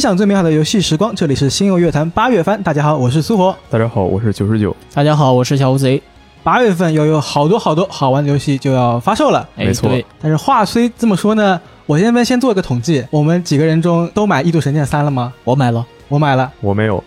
分享最美好的游戏时光，这里是星游乐坛八月番。大家好，我是苏活。大家好，我是九十九。大家好，我是小乌贼。八月份又有好多好多好玩的游戏就要发售了，没错。但是话虽这么说呢，我这边先做一个统计，我们几个人中都买《异度神剑三》了吗？我买了，我买了，我没有。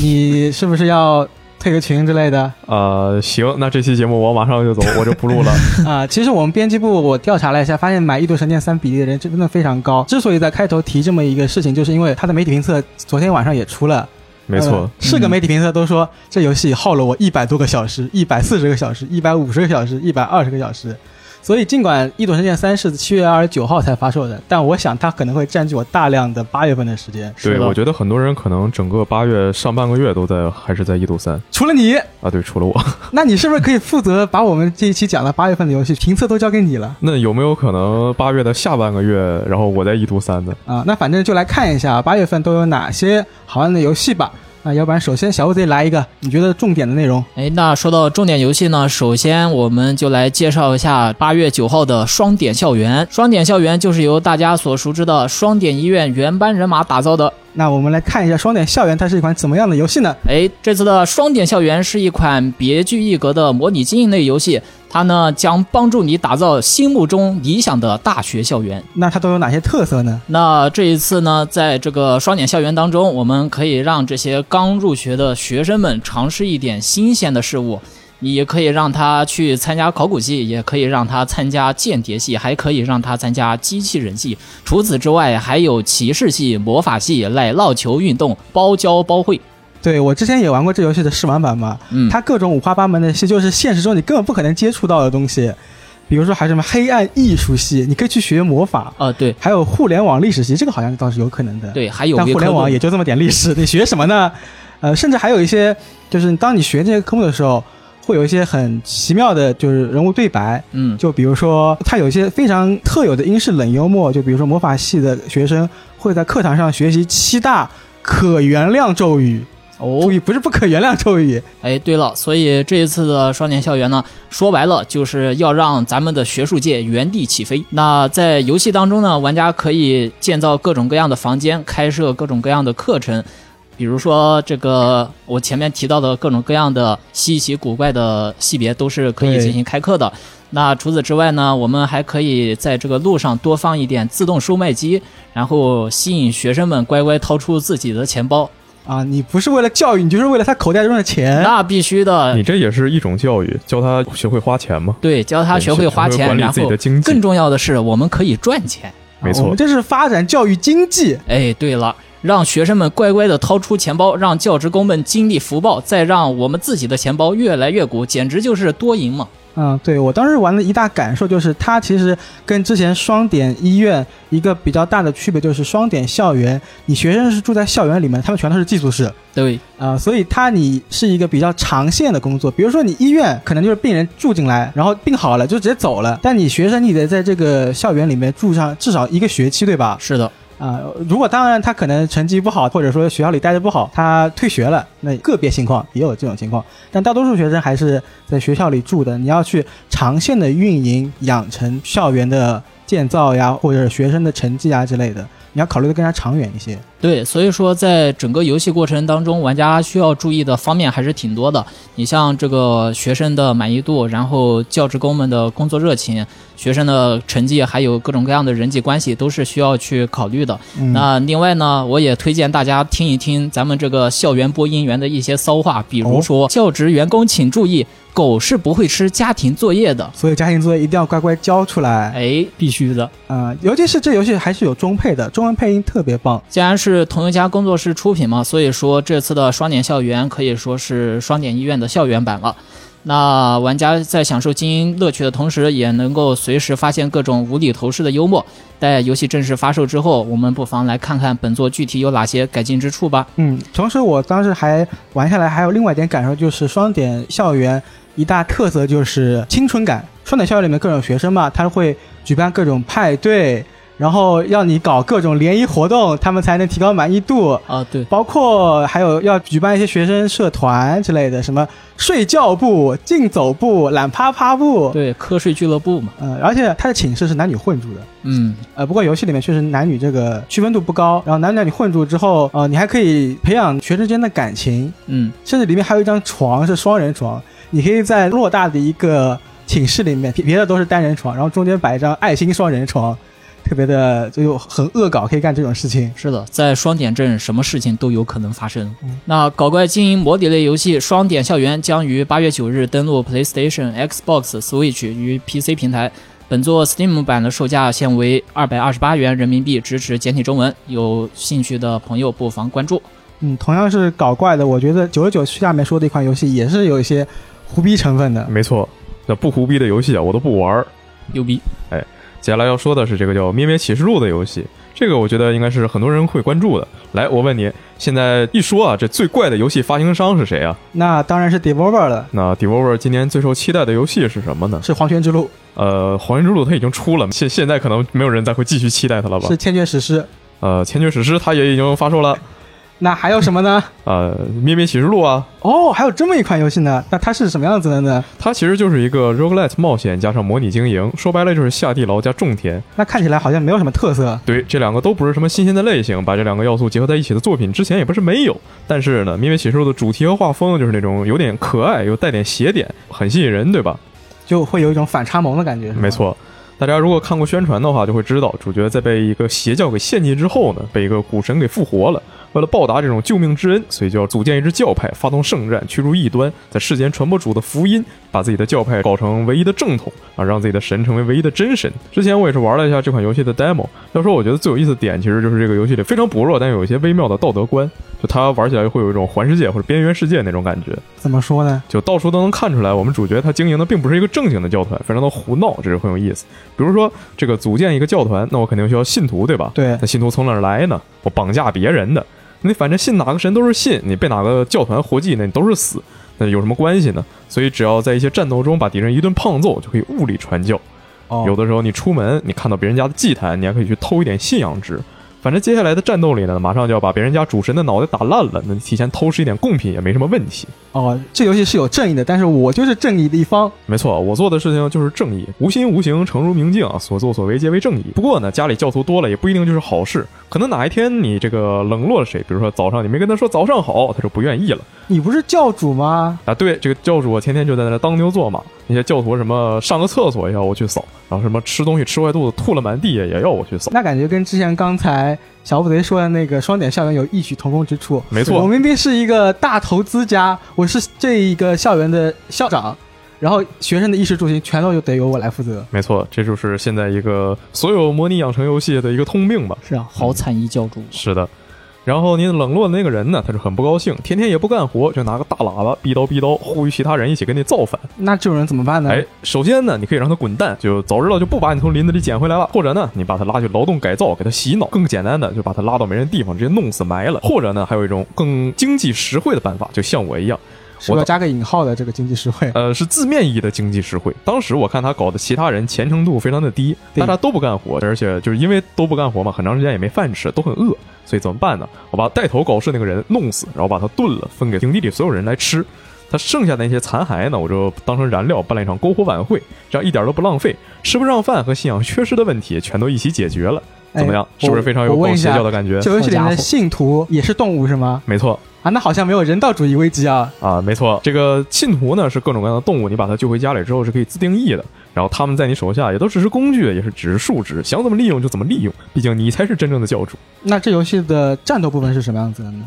你是不是要？退个群之类的，呃，行，那这期节目我马上就走，我就不录了。啊，其实我们编辑部我调查了一下，发现买《异度神剑三》比例的人真的非常高。之所以在开头提这么一个事情，就是因为它的媒体评测昨天晚上也出了，没错，是个媒体评测都说这游戏耗了我一百多个小时，一百四十个小时，一百五十个小时，一百二十个小时。所以，尽管《异度神剑三》是七月二十九号才发售的，但我想它可能会占据我大量的八月份的时间。对，我觉得很多人可能整个八月上半个月都在还是在《异度三》，除了你啊，对，除了我。那你是不是可以负责把我们这一期讲的八月份的游戏评测都交给你了？那有没有可能八月的下半个月，然后我在《异度三》呢？啊，那反正就来看一下八月份都有哪些好玩的游戏吧。那要不然，首先小乌贼来一个你觉得重点的内容。哎，那说到重点游戏呢，首先我们就来介绍一下八月九号的双点校园。双点校园就是由大家所熟知的双点医院原班人马打造的。那我们来看一下双点校园，它是一款怎么样的游戏呢？哎，这次的双点校园是一款别具一格的模拟经营类游戏，它呢将帮助你打造心目中理想的大学校园。那它都有哪些特色呢？那这一次呢，在这个双减校园当中，我们可以让这些刚入学的学生们尝试一点新鲜的事物。你可以让他去参加考古系，也可以让他参加间谍系，还可以让他参加机器人系。除此之外，还有骑士系、魔法系、奶酪球运动，包教包会。对我之前也玩过这游戏的试玩版嘛，嗯，它各种五花八门的系，就是现实中你根本不可能接触到的东西。比如说还有什么黑暗艺术系，你可以去学魔法啊，对，还有互联网历史系，这个好像倒是有可能的。对，还有但互联网也就这么点历史，你学什么呢？呃，甚至还有一些，就是当你学这些科目的时候。会有一些很奇妙的，就是人物对白，嗯，就比如说它有一些非常特有的英式冷幽默，就比如说魔法系的学生会在课堂上学习七大可原谅咒语，哦，注意不是不可原谅咒语。哎，对了，所以这一次的双年校园呢，说白了就是要让咱们的学术界原地起飞。那在游戏当中呢，玩家可以建造各种各样的房间，开设各种各样的课程。比如说，这个我前面提到的各种各样的稀奇古怪的系别都是可以进行开课的。那除此之外呢，我们还可以在这个路上多放一点自动售卖机，然后吸引学生们乖乖掏出自己的钱包。啊，你不是为了教育，你就是为了他口袋中的钱。那必须的。你这也是一种教育，教他学会花钱吗？对，教他学会花钱，管理自己的经济更重要的是，我们可以赚钱。没错，我们这是发展教育经济。哎，对了。让学生们乖乖的掏出钱包，让教职工们经历福报，再让我们自己的钱包越来越鼓，简直就是多赢嘛！嗯，对我当时玩的一大感受就是，它其实跟之前双点医院一个比较大的区别就是，双点校园你学生是住在校园里面，他们全都是寄宿室。对，啊，所以它你是一个比较长线的工作，比如说你医院可能就是病人住进来，然后病好了就直接走了，但你学生你得在这个校园里面住上至少一个学期，对吧？是的。啊，如果当然他可能成绩不好，或者说学校里待的不好，他退学了，那个别情况也有这种情况，但大多数学生还是在学校里住的。你要去长线的运营、养成校园的建造呀，或者学生的成绩啊之类的，你要考虑的更加长远一些。对，所以说在整个游戏过程当中，玩家需要注意的方面还是挺多的。你像这个学生的满意度，然后教职工们的工作热情，学生的成绩，还有各种各样的人际关系，都是需要去考虑的。那另外呢，我也推荐大家听一听咱们这个校园播音员的一些骚话，比如说教职员工请注意，狗是不会吃家庭作业的，所以家庭作业一定要乖乖交出来。哎，必须的啊，尤其是这游戏还是有中配的，中文配音特别棒。既然是是同一家工作室出品嘛，所以说这次的双点校园可以说是双点医院的校园版了。那玩家在享受精英乐趣的同时，也能够随时发现各种无厘头式的幽默。待游戏正式发售之后，我们不妨来看看本作具体有哪些改进之处吧。嗯，同时我当时还玩下来，还有另外一点感受，就是双点校园一大特色就是青春感。双点校园里面各种学生嘛，他会举办各种派对。然后要你搞各种联谊活动，他们才能提高满意度。啊，对，包括还有要举办一些学生社团之类的，什么睡觉部、竞走部、懒趴趴部，对，瞌睡俱乐部嘛，呃，而且他的寝室是男女混住的，嗯，呃，不过游戏里面确实男女这个区分度不高，然后男男女混住之后，呃，你还可以培养学生之间的感情，嗯，甚至里面还有一张床是双人床，你可以在偌大的一个寝室里面，别别的都是单人床，然后中间摆一张爱心双人床，特别的就很恶搞，可以干这种事情。是的，在双点镇什么事情都有可能发生。嗯那搞怪经营模拟类游戏《双点校园》将于八月九日登陆 PlayStation、Xbox、Switch 与 PC 平台。本作 Steam 版的售价现为二百二十八元人民币，支持简体中文。有兴趣的朋友不妨关注。嗯，同样是搞怪的，我觉得九十九下面说的一款游戏也是有一些胡逼成分的。没错，那不胡逼的游戏啊，我都不玩儿。牛逼！接下来要说的是这个叫《咩咩启示录》的游戏，这个我觉得应该是很多人会关注的。来，我问你，现在一说啊，这最怪的游戏发行商是谁啊？那当然是 Devolver 了，那 Devolver 今年最受期待的游戏是什么呢？是《黄泉之路呃，《黄泉之路》它已经出了，现现在可能没有人再会继续期待它了》，吧是？《千卷史诗》。呃，《千卷史诗》它也已经发售了。那还有什么呢？呃，《咩咩启示录》啊，哦，还有这么一款游戏呢？那它是什么样子的呢？它其实就是一个 roguelite 冒险加上模拟经营，说白了就是下地牢加种田。那看起来好像没有什么特色。对，这两个都不是什么新鲜的类型，把这两个要素结合在一起的作品之前也不是没有。但是呢，《咩咩启示录》的主题和画风就是那种有点可爱又带点邪点，很吸引人，对吧？就会有一种反差萌的感觉。没。错。大家如果看过宣传的话，就会知道主角在被一个邪教给献祭之后呢，被一个古神给复活了。为了报答这种救命之恩，所以就要组建一支教派，发动圣战，驱逐异端，在世间传播主的福音，把自己的教派搞成唯一的正统啊，让自己的神成为唯一的真神。之前我也是玩了一下这款游戏的 demo，要说我觉得最有意思的点，其实就是这个游戏里非常薄弱但有一些微妙的道德观，就它玩起来会有一种环世界或者边缘世界那种感觉。怎么说呢？就到处都能看出来，我们主角他经营的并不是一个正经的教团，非常的胡闹，这是很有意思。比如说，这个组建一个教团，那我肯定需要信徒，对吧？对那信徒从哪儿来呢？我绑架别人的，你反正信哪个神都是信，你被哪个教团活祭，那你都是死，那有什么关系呢？所以只要在一些战斗中把敌人一顿胖揍，就可以物理传教。哦有的时候你出门，你看到别人家的祭坛，你还可以去偷一点信仰值。反正接下来的战斗里呢，马上就要把别人家主神的脑袋打烂了，那你提前偷吃一点贡品也没什么问题。哦，这游戏是有正义的，但是我就是正义的一方。没错，我做的事情就是正义，无心无形，诚如明镜啊，所作所为皆为正义。不过呢，家里教徒多了也不一定就是好事，可能哪一天你这个冷落了谁，比如说早上你没跟他说早上好，他就不愿意了你不是教主吗？啊。对，这个教主我天天就在那当牛做马，那些教徒什么上个厕所也要我去扫，然后什么吃东西吃坏肚子吐了满地也要我去扫。那感觉跟之前刚才小虎贼说的那个双点校园有异曲同工之处。没错我明明是一个大投资家，我是这一个校园的校长，然后学生的衣食住行全都得由我来负责。没错，这就是现在一个所有模拟养成游戏的一个通病吧。是啊，好惨一教主，是的。然后您冷落的那个人呢，他就很不高兴，天天也不干活，就拿个大喇叭逼叨逼叨，呼吁其他人一起跟你造反。那这种人怎么办呢？哎，首先呢，你可以让他滚蛋，就早知道就不把你从林子里捡回来了；或者呢，你把他拉去劳动改造，给他洗脑；更简单的，就把他拉到没人地方，直接弄死埋了；或者呢，还有一种更经济实惠的办法，就像我一样，是不是要加个引号的这个经济实惠？呃，是字面意义的经济实惠。当时我看他搞的其他人虔诚度非常的低，大家都不干活，而且就是因为都不干活嘛，很长时间也没饭吃，都很饿，所以怎么办呢？我把带头搞事那个人弄死，然后把他炖了，分给营地里所有人来吃。他剩下的那些残骸呢，我就当成燃料办了一场篝火晚会，这样一点都不浪费，吃不上饭和信仰缺失的问题全都一起解决了。哎怎么样？是不是非常有搞邪教的感觉？这游戏里面的信徒也是动物是吗？没错，啊，那好像没有人道主义危机啊。啊，没错，这个信徒呢是各种各样的动物，你把它救回家里之后是可以自定义的，然后他们在你手下也都只是工具，也是只是数值，想怎么利用就怎么利用，毕竟你才是真正的教主。那这游戏的战斗部分是什么样子的呢？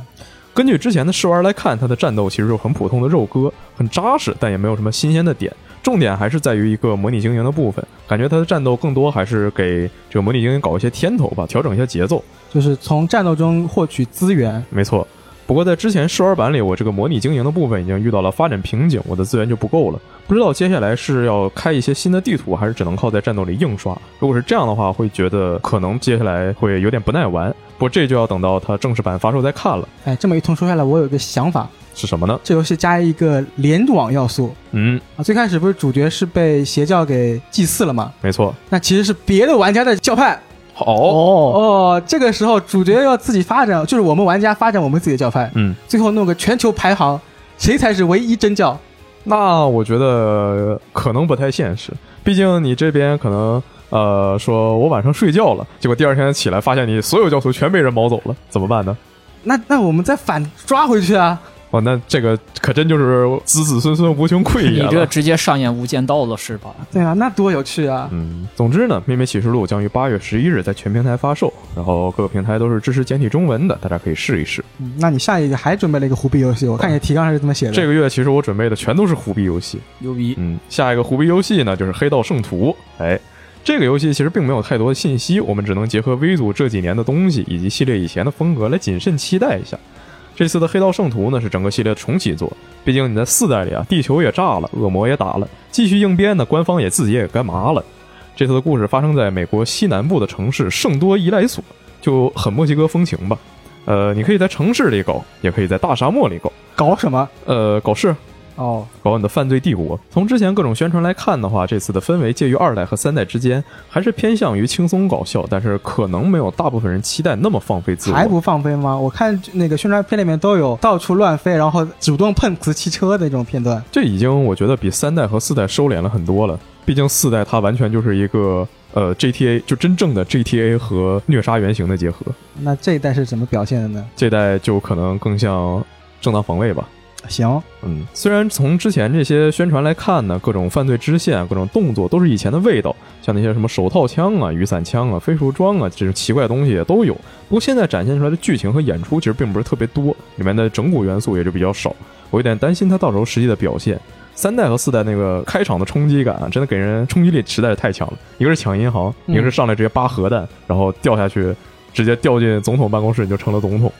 根据之前的试玩来看，它的战斗其实就很普通的肉鸽，很扎实，但也没有什么新鲜的点。重点还是在于一个模拟经营的部分，感觉它的战斗更多还是给这个模拟经营搞一些添头吧，调整一下节奏。就是从战斗中获取资源。没错。不过在之前试玩版里，我这个模拟经营的部分已经遇到了发展瓶颈，我的资源就不够了。不知道接下来是要开一些新的地图，还是只能靠在战斗里硬刷。如果是这样的话，会觉得可能接下来会有点不耐玩。不过这就要等到它正式版发售再看了。哎，这么一通说下来，我有一个想法，是什么呢？这游戏加一个联网要素嗯，啊。最开始不是主角是被邪教给祭祀了吗？没错。那其实是别的玩家的教派好，哦，这个时候主角要自己发展，就是我们玩家发展我们自己的教派，嗯，最后弄个全球排行，谁才是唯一真教？那我觉得可能不太现实，毕竟你这边可能呃说我晚上睡觉了，结果第二天起来发现你所有教徒全被人毛走了，怎么办呢？那那我们再反抓回去啊！哦，那这个可真就是子子孙孙无穷匮也你。这直接上演无间道了是吧？对啊，那多有趣啊！嗯，总之呢，《秘密启示录》将于八月十一日在全平台发售，然后各个平台都是支持简体中文的，大家可以试一试。嗯那你下一个还准备了一个虎币游戏，我看你提纲上是这么写的。这个月其实我准备的全都是虎币游戏。牛逼！嗯，下一个虎币游戏呢就是《黑道圣徒》。哎，这个游戏其实并没有太多的信息，我们只能结合 V 组这几年的东西以及系列以前的风格来谨慎期待一下。这次的《黑道圣徒》呢是整个系列的重启作，毕竟你在四代里啊，地球也炸了，恶魔也打了，继续硬编呢，官方也自己也该麻了。这次的故事发生在美国西南部的城市圣多伊莱索，就很墨西哥风情吧。呃，你可以在城市里搞，也可以在大沙漠里搞。搞什么？呃，搞事，哦，搞你的犯罪帝国。从之前各种宣传来看的话，这次的氛围介于二代和三代之间，还是偏向于轻松搞笑，但是可能没有大部分人期待那么放飞自我。还不放飞吗？我看那个宣传片里面都有到处乱飞，然后主动碰瓷汽车的这种片段。这已经我觉得比三代和四代收敛了很多了。毕竟四代它完全就是一个呃 GTA，就真正的 GTA 和虐杀原型的结合。那这一代是怎么表现的呢？这代就可能更像正当防卫吧。行，嗯，虽然从之前这些宣传来看呢，各种犯罪支线、各种动作都是以前的味道，像那些什么手套枪啊、雨伞枪啊、飞鼠装啊这种奇怪的东西也都有。不过现在展现出来的剧情和演出其实并不是特别多，里面的整蛊元素也就比较少。我有点担心它到时候实际的表现。三代和四代那个开场的冲击感啊，真的给人冲击力实在是太强了。一个是抢银行，一个是上来直接扒核弹，然后掉下去，直接掉进总统办公室，你就成了总统。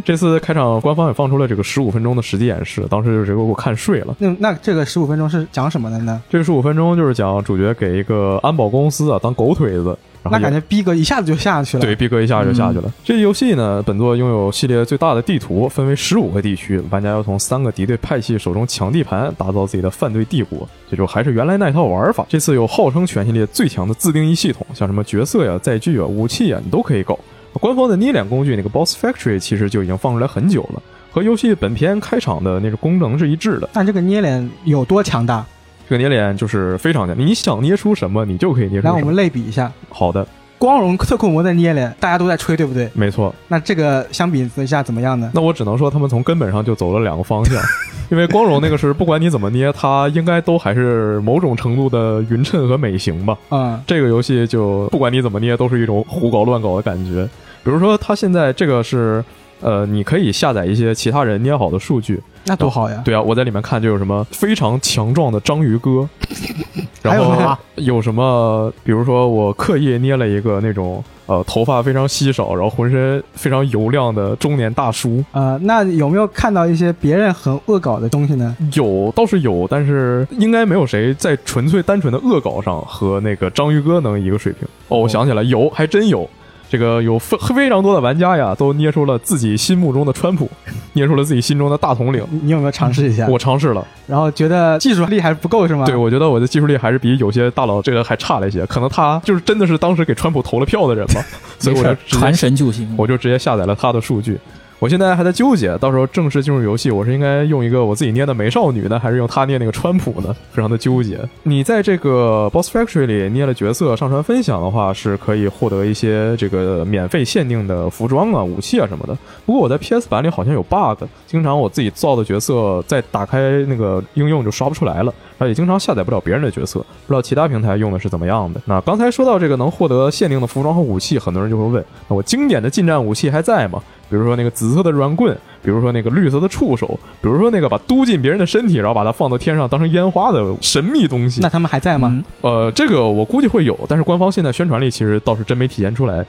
这次开场官方也放出了这个十五分钟的实际演示，当时就直接给我看睡了。那那这个十五分钟是讲什么的呢？这个十五分钟就是讲主角给一个安保公司啊当狗腿子，然后那感觉逼格一下子就下去了。对，逼格一下就下去了。这游戏呢，本作拥有系列最大的地图，分为十五个地区，玩家要从三个敌对派系手中抢地盘，打造自己的犯罪帝国。这就还是原来那套玩法。这次有号称全系列最强的自定义系统，像什么角色呀、载具啊、武器啊，你都可以搞。官方的捏脸工具那个 Boss Factory 其实就已经放出来很久了，和游戏本片开场的那个功能是一致的。但这个捏脸有多强大？这个捏脸就是非常强，你想捏出什么，你就可以捏出什么。来，我们类比一下，好的，光荣特库摩在捏脸，大家都在吹，对不对？没错。那这个相比之下怎么样呢？那我只能说，他们从根本上就走了两个方向，因为光荣那个是不管你怎么捏，它应该都还是某种程度的匀称和美型吧。嗯，这个游戏就不管你怎么捏，都是一种胡搞乱搞的感觉。比如说，它现在这个是，呃，你可以下载一些其他人捏好的数据。那多好呀！对啊，我在里面看就有什么非常强壮的章鱼哥，然后有什么，比如说我刻意捏了一个那种呃头发非常稀少，然后浑身非常油亮的中年大叔。呃，那有没有看到一些别人很恶搞的东西呢？有倒是有，但是应该没有谁在纯粹单纯的恶搞上和那个章鱼哥能一个水平。哦，我想起来，有，还真有。这个有非非常多的玩家呀，都捏出了自己心目中的川普，捏出了自己心中的大统领。你你有没有尝试一下？我尝试了，然后觉得技术力还不够是吗？对，我觉得我的技术力还是比有些大佬这个还差了一些，可能他就是真的是当时给川普投了票的人吧，所以我就直接传神就行。我就直接下载了他的数据。我现在还在纠结，到时候正式进入游戏，我是应该用一个我自己捏的美少女呢，还是用他捏那个川普呢？非常的纠结。你在这个 Boss Factory 里捏了角色上传分享的话，是可以获得一些这个免费限定的服装啊、武器啊什么的。不过我在 PS 版里好像有 bug，经常我自己造的角色在打开那个应用就刷不出来了，而且经常下载不了别人的角色，不知道其他平台用的是怎么样的。那刚才说到这个能获得限定的服装和武器，很多人就会问，那我经典的近战武器还在吗？比如说那个紫色的软棍，比如说那个绿色的触手，比如说那个把嘟进别人的身体，然后把它放到天上当成烟花的神秘东西那。他们还在吗？嗯呃，这个我估计会有，但是官方现在宣传力其实倒是真没体现出来。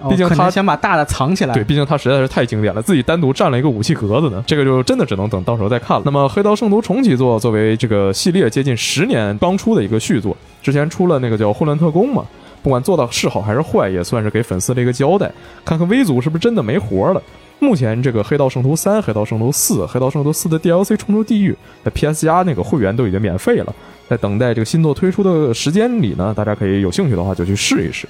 哦毕竟他想把大的藏起来。对，毕竟他实在是太经典了，自己单独占了一个武器格子呢，这个就真的只能等到时候再看了。那么《黑道圣徒》重启作作为这个系列接近十年刚出的一个续作，之前出了那个叫《混乱特工》嘛，不管做到是好还是坏，也算是给粉丝的一个交代，看看 V 组是不是真的没活了。目前这个《黑道圣徒三》《黑道圣徒四》《黑道圣徒四》的 DLC《冲出地狱》在 PS 加那个会员都已经免费了，在等待这个新作推出的时间里呢，大家可以有兴趣的话就去试一试。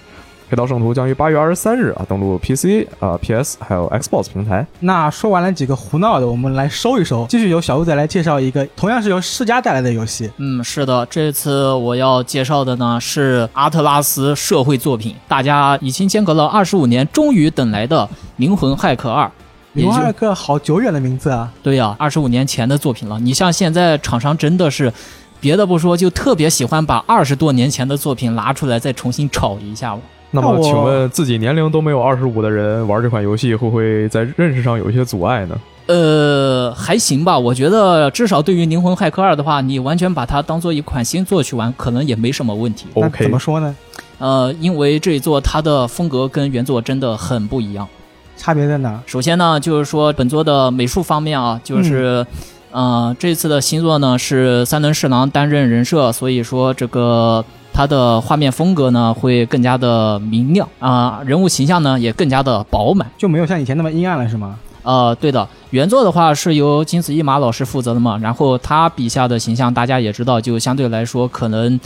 黑道圣徒》将于八月二十三日啊登陆 PC 啊、PS 还有 Xbox 平台。那说完了几个胡闹的，我们来收一收，继续由小鹿仔来介绍一个同样是由世嘉带来的游戏。嗯，是的，这次我要介绍的呢是阿特拉斯社会作品，大家已经间隔了二十五年，终于等来的《灵魂骇客二》。也就灵魂骇客好久远的名字啊！对呀、二十五年前的作品了。你像现在厂商真的是，别的不说，就特别喜欢把二十多年前的作品拿出来再重新炒一下。那么，请问自己年龄都没有二十五的人玩这款游戏，会不会在认识上有一些阻碍呢？呃，还行吧，我觉得至少对于《灵魂骇客二》的话，你完全把它当做一款新作去玩，可能也没什么问题。那 OK 怎么说呢？呃，因为这一作它的风格跟原作真的很不一样。差别在哪？首先呢，就是说本作的美术方面啊，就是，呃，这次的新作呢是三轮侍郎担任人设，所以说这个它的画面风格呢会更加的明亮啊、人物形象呢也更加的饱满。就没有像以前那么阴暗了，是吗？呃，对的，原作的话是由金子一马老师负责的嘛，然后他笔下的形象大家也知道，就相对来说可能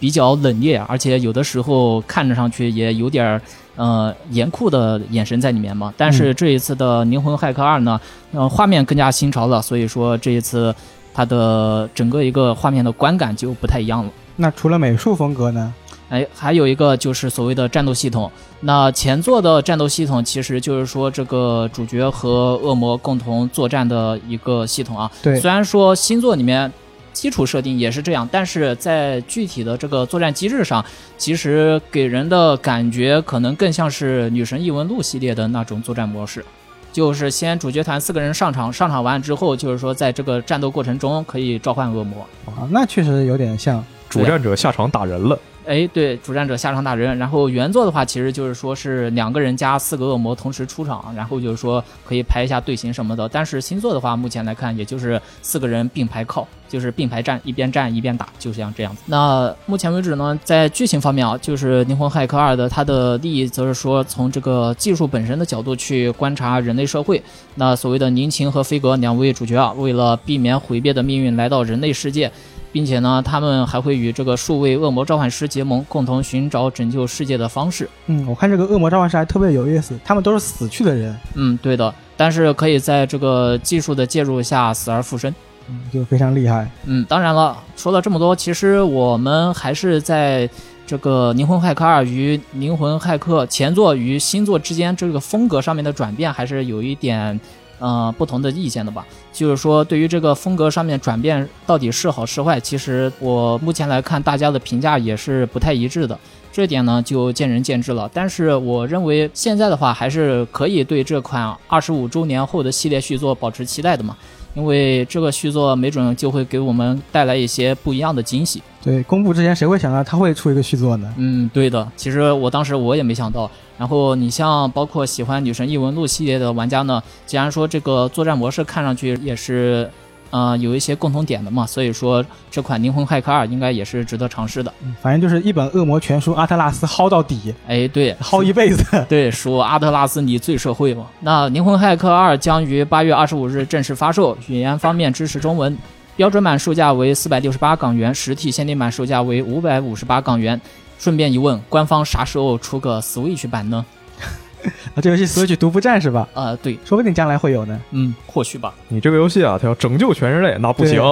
比较冷冽，而且有的时候看着上去也有点儿呃严酷的眼神在里面嘛。但是这一次的《灵魂骇客二》呢，呃，画面更加新潮了，所以说这一次它的整个一个画面的观感就不太一样了。那除了美术风格呢？哎，还有一个就是所谓的战斗系统。那前作的战斗系统其实就是说，这个主角和恶魔共同作战的一个系统啊。对虽然说新作里面基础设定也是这样，但是在具体的这个作战机制上，其实给人的感觉可能更像是《女神异闻录》系列的那种作战模式。就是先主角团四个人上场，上场完之后，就是说在这个战斗过程中可以召唤恶魔。啊，那确实有点像。主战者下场打人了，哎，对，主战者下场打人。然后原作的话，其实就是说是两个人加四个恶魔同时出场，然后就是说可以排一下队形什么的。但是新作的话，目前来看，也就是四个人并排靠，就是并排站，一边站一边打，就像这样子。那目前为止呢，在剧情方面啊，就是《灵魂骇客二》的它的利益，则是说从这个技术本身的角度去观察人类社会。那所谓的宁晴和飞格两位主角啊，为了避免毁灭的命运，来到人类世界。并且呢，他们还会与这个数位恶魔召唤师结盟，共同寻找拯救世界的方式。嗯，我看这个恶魔召唤师还特别有意思，他们都是死去的人，嗯，对的，但是可以在这个技术的介入下死而复生。嗯就非常厉害。嗯，当然了，说了这么多，其实我们还是在这个《灵魂骇客二》与《灵魂骇客》前作与新作之间这个风格上面的转变，还是有一点嗯不同的意见的吧。就是说，对于这个风格上面转变到底是好是坏，其实我目前来看，大家的评价也是不太一致的。这点呢就见仁见智了，但是我认为现在的话还是可以对这款二十五周年后的系列续作保持期待的嘛，因为这个续作没准就会给我们带来一些不一样的惊喜。对，公布之前谁会想到他会出一个续作呢？嗯，对的，其实我当时我也没想到。然后你像包括喜欢《女神异闻录》系列的玩家呢，既然说这个作战模式看上去也是。呃，有一些共同点的嘛，所以说这款《灵魂骇客二》应该也是值得尝试的。嗯反正就是一本恶魔全书，阿特拉斯薅到底，哎，对，薅一辈子。对，说阿特拉斯你最社会嘛。那《灵魂骇客二》将于八月二十五日正式发售，语言方面支持中文，标准版售价为四百六十八港元，实体限定版售价为五百五十八港元。顺便一问，官方啥时候出个 Switch 版呢？啊，这游戏 Switch 独步战是吧？啊，对，说不定将来会有呢。嗯，或许吧。你这个游戏啊，它要拯救全人类，那不行。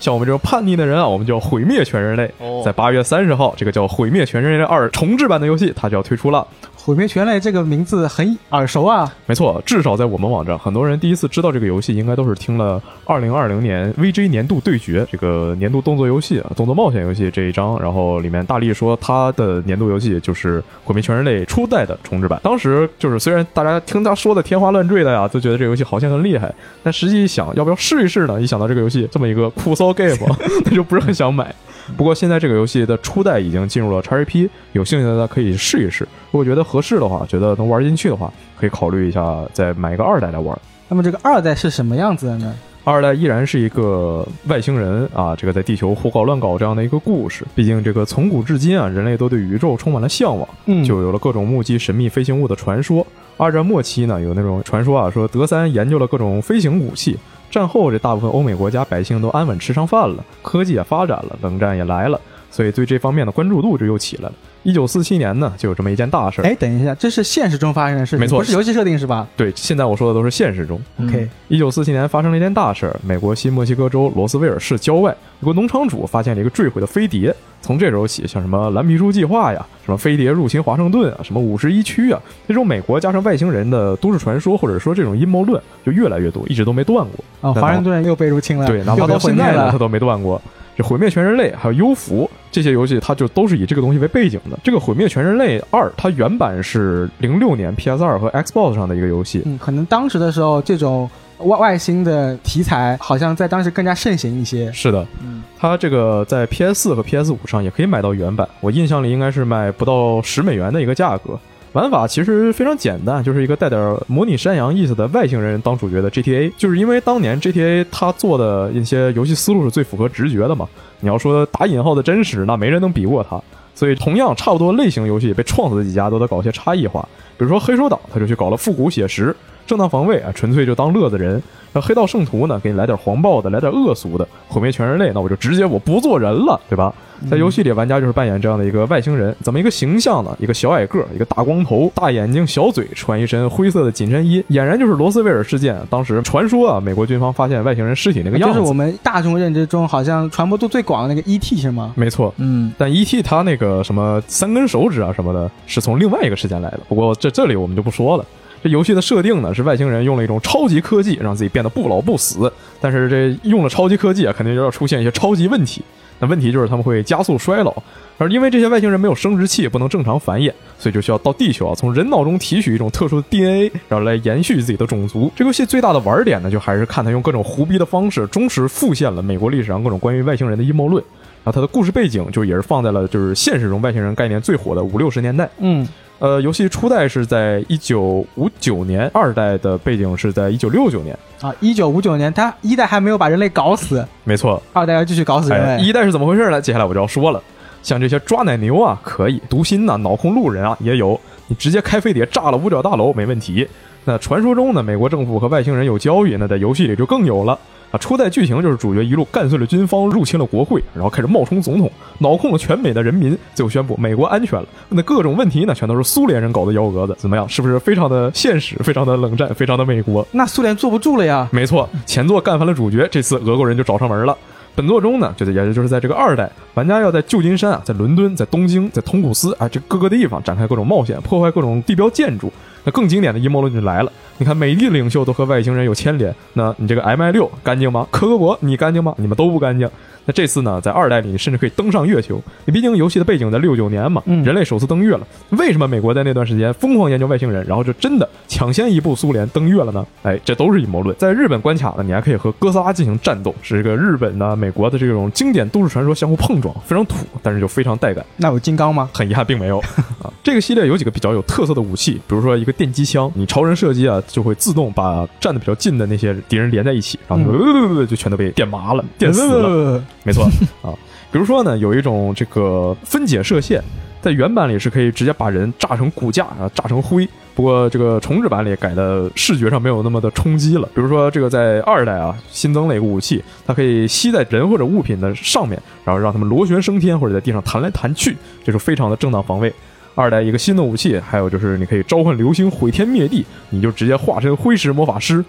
像我们这种叛逆的人啊，我们就要毁灭全人类。哦在八月三十号，这个叫《毁灭全人类二》重置版的游戏，它就要推出了。毁灭全类这个名字很耳熟啊，没错，至少在我们网站，很多人第一次知道这个游戏，应该都是听了二零二零年 VG 年度对决这个年度动作游戏啊，动作冒险游戏这一章，然后里面大力说他的年度游戏就是《毁灭全人类》初代的重置版。当时就是虽然大家听他说的天花乱坠的呀，都觉得这游戏好像很厉害，但实际一想，要不要试一试呢？一想到这个游戏这么一个酷骚 game，那就不是很想买。不过现在这个游戏的初代已经进入了 XGP，有兴趣的呢可以试一试。如果觉得合适的话，觉得能玩进去的话，可以考虑一下再买一个二代来玩。那么这个二代是什么样子的呢？二代依然是一个外星人啊，这个在地球胡搞乱搞这样的一个故事。毕竟这个从古至今啊，人类都对宇宙充满了向往，嗯，就有了各种目击神秘飞行物的传说。二战末期呢，有那种传说啊，说德三研究了各种飞行武器。战后这大部分欧美国家百姓都安稳吃上饭了，科技也发展了，冷战也来了，所以对这方面的关注度就又起来了。一九四七年呢，就有这么一件大事儿。哎，等一下，这是现实中发生的事情，没错不是游戏设定是吧对，现在我说的都是现实中。嗯？OK，一九四七年发生了一件大事儿，美国新墨西哥州罗斯威尔市郊外有个农场主发现了一个坠毁的飞碟。从这时候起，像什么蓝皮书计划呀，什么飞碟入侵华盛顿啊，什么五十一区啊，这种美国加上外星人的都市传说，或者说这种阴谋论就越来越多，一直都没断过。哦，华盛顿又被入侵了，对，哪怕又被到现在呢，它。都没断过。这毁灭全人类还有幽浮这些游戏，它就都是以这个东西为背景的。这个毁灭全人类二，它原版是零六年 PS 二和 Xbox 上的一个游戏，嗯，可能当时的时候，这种外外星的题材好像在当时更加盛行一些。是的，嗯它这个在 PS 四和 PS 五上也可以买到原版，我印象里应该是卖不到十美元的一个价格。玩法其实非常简单，就是一个带点模拟山羊意思的外星人当主角的 GTA。就是因为当年 GTA 它做的一些游戏思路是最符合直觉的嘛，你要说打引号的真实，那没人能比过它。所以同样差不多类型游戏被创死的几家都得搞些差异化，比如说黑手党，他就去搞了复古写实。正当防卫啊，纯粹就当乐子人。那黑道圣徒呢，给你来点黄暴的，来点恶俗的，毁灭全人类，那我就直接我不做人了，对吧？在游戏里，玩家就是扮演这样的一个外星人，怎么一个形象呢？一个小矮个儿，一个大光头，大眼睛，小嘴，穿一身灰色的紧身衣，俨然就是罗斯威尔事件当时传说啊，美国军方发现外星人尸体那个样子。就是我们大众认知中好像传播度最广的那个 ET 是吗？没错，嗯但 E.T. 他那个什么三根手指啊什么的，是从另外一个时间来的。不过这这里我们就不说了。这游戏的设定呢是外星人用了一种超级科技，让自己变得不老不死。但是这用了超级科技啊，肯定就要出现一些超级问题。那问题就是他们会加速衰老，而因为这些外星人没有生殖器，不能正常繁衍，所以就需要到地球啊，从人脑中提取一种特殊的 DNA，然后来延续自己的种族。这游戏最大的玩点呢，就还是看他用各种胡逼的方式，忠实复现了美国历史上各种关于外星人的阴谋论。然后它的故事背景就也是放在了就是现实中外星人概念最火的五六十年代。嗯，呃，游戏初代是在一九五九年，二代的背景是在一九六九年。啊，一九五九年，它一代还没有把人类搞死，没错，二代要继续搞死人哎，类。一代是怎么回事呢？接下来我就要说了。像这些抓奶牛啊，可以；读心呐、脑控路人啊，也有。你直接开飞碟炸了五角大楼没问题。那传说中呢，美国政府和外星人有交易，那在游戏里就更有了。啊，初代剧情就是主角一路干碎了军方，入侵了国会，然后开始冒充总统，脑控了全美的人民，最后宣布美国安全了。那各种问题呢，全都是苏联人搞的幺蛾子。怎么样？是不是非常的现实，非常的冷战，非常的美国？那苏联坐不住了呀。没错，前作干翻了主角，这次俄国人就找上门了。本作中呢，就是也就是在这个二代，玩家要在旧金山啊，在伦敦、在东京、在通古斯啊，这各个地方展开各种冒险，破坏各种地标建筑。那更经典的阴谋论就来了，你看美帝的领袖都和外星人有牵连，那你这个 MI 六干净吗？科格国你干净吗？你们都不干净。那这次呢，在二代里，你甚至可以登上月球。你毕竟游戏的背景在六九年嘛，嗯人类首次登月了。为什么美国在那段时间疯狂研究外星人，然后就真的抢先一步苏联登月了呢？哎，这都是阴谋论。在日本关卡呢，你还可以和哥斯拉进行战斗，是一个日本呢、美国的这种经典都市传说相互碰撞，非常土，但是就非常带感。那有金刚吗？很遗憾，并没有啊。这个系列有几个比较有特色的武器，比如说一个电击枪，你超人射击啊，就会自动把站的比较近的那些敌人连在一起，然后就、全都被电麻了、电死了。了。没错啊。比如说呢，有一种这个分解射线，在原版里是可以直接把人炸成骨架啊，炸成灰。不过这个重置版里改的视觉上没有那么的冲击了。比如说这个在二代啊新增了一个武器，它可以吸在人或者物品的上面，然后让他们螺旋升天或者在地上弹来弹去，这是非常的正当防卫。二代一个新的武器，还有就是你可以召唤流星毁天灭地，你就直接化身灰石魔法师。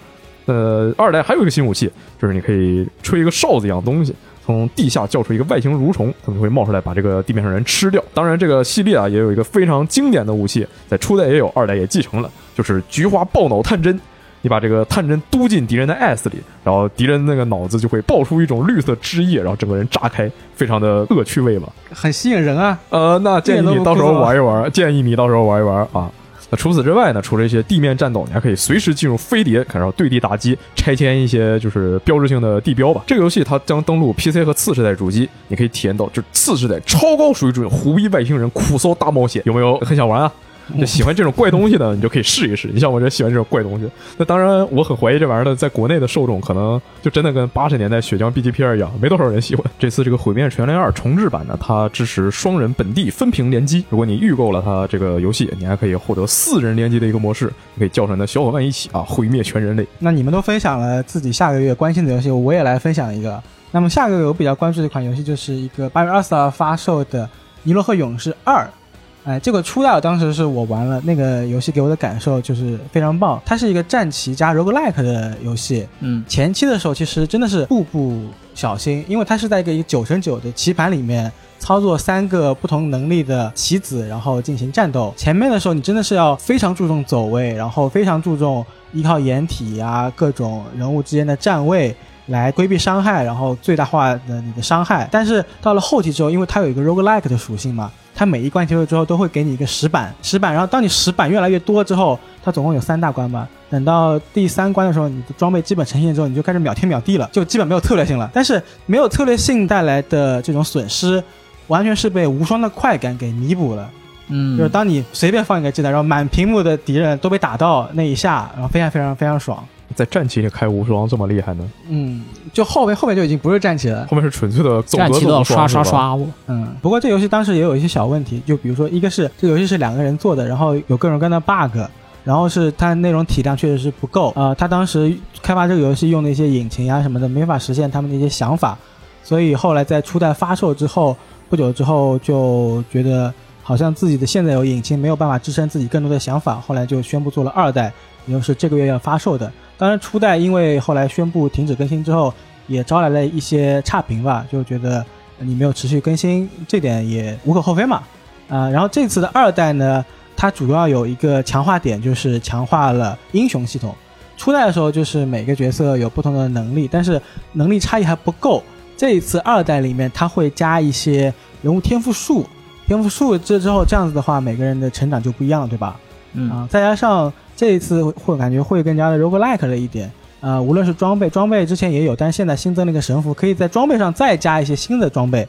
呃，二代还有一个新武器，就是你可以吹一个哨子一样东西，从地下叫出一个外形蠕虫，它就会冒出来把这个地面上人吃掉。当然，这个系列啊也有一个非常经典的武器，在初代也有，二代也继承了，就是菊花爆脑探针。你把这个探针嘟进敌人的 S 里，然后敌人那个脑子就会爆出一种绿色汁液，然后整个人炸开，非常的恶趣味嘛。很吸引人啊。呃，那建议你到时候玩一玩，建议你到时候玩一玩啊。那除此之外呢，除了一些地面战斗，你还可以随时进入飞碟，然后对地打击，拆迁一些就是标志性的地标吧。这个游戏它将登陆 PC 和次世代主机，你可以体验到就是次世代超高水准胡逼外星人苦搜大冒险，有没有很想玩啊？就喜欢这种怪东西的，你就可以试一试。你像我这喜欢这种怪东西，那当然我很怀疑这玩意儿的在国内的受众可能就真的跟八十年代血浆 B G 片一样，没多少人喜欢。这次这个《毁灭全人二》重置版呢，它支持双人本地分屏联机。如果你预购了它这个游戏，你还可以获得四人联机的一个模式，你可以叫上你的小伙伴一起啊，毁灭全人类。那你们都分享了自己下个月关心的游戏，我也来分享一个。那么下个月我比较关注的一款游戏，就是一个八月二十号发售的《尼罗河勇士二》。哎，这个初代当时是我玩了那个游戏，给我的感受就是非常棒。它是一个战棋加 roguelike 的游戏。嗯前期的时候其实真的是步步小心，因为它是在一个九乘九的棋盘里面操作三个不同能力的棋子，然后进行战斗。前面的时候你真的是要非常注重走位，然后非常注重依靠掩体啊各种人物之间的站位。来规避伤害，然后最大化的你的伤害。但是到了后期之后，因为它有一个 roguelike 的属性嘛，它每一关结束之后都会给你一个石板，石板。然后当你石板越来越多之后，它总共有三大关嘛。等到第三关的时候，你的装备基本呈现之后，你就开始秒天秒地了，就基本没有策略性了。但是没有策略性带来的这种损失，完全是被无双的快感给弥补了。嗯，就是当你随便放一个技能，然后满屏幕的敌人都被打到那一下，然后非常非常非常爽。在战旗里开无双这么厉害呢？嗯，就后面后面就已经不是战旗了。后面是纯粹的总战棋的格子无双是吧刷刷刷，我嗯，不过这游戏当时也有一些小问题，就比如说一个是这个游戏是两个人做的，然后有各种各样的 bug，然后是它内容体量确实是不够啊、呃，他当时开发这个游戏用的一些引擎啊什么的，没法实现他们的一些想法，所以后来在初代发售之后不久之后就觉得好像自己的现在有引擎没有办法支撑自己更多的想法，后来就宣布做了二代，也就是这个月要发售的。当然初代因为后来宣布停止更新之后，也招来了一些差评吧，就觉得你没有持续更新，这点也无可厚非嘛。啊、然后这次的二代呢，它主要有一个强化点，就是强化了英雄系统。初代的时候就是每个角色有不同的能力，但是能力差异还不够。这一次二代里面，它会加一些人物天赋树，天赋树这之后这样子的话，每个人的成长就不一样，对吧？嗯啊，再加上这一次会感觉会更加的 roguelike 了一点。呃，无论是装备，装备之前也有，但现在新增了一个神符，可以在装备上再加一些新的装备。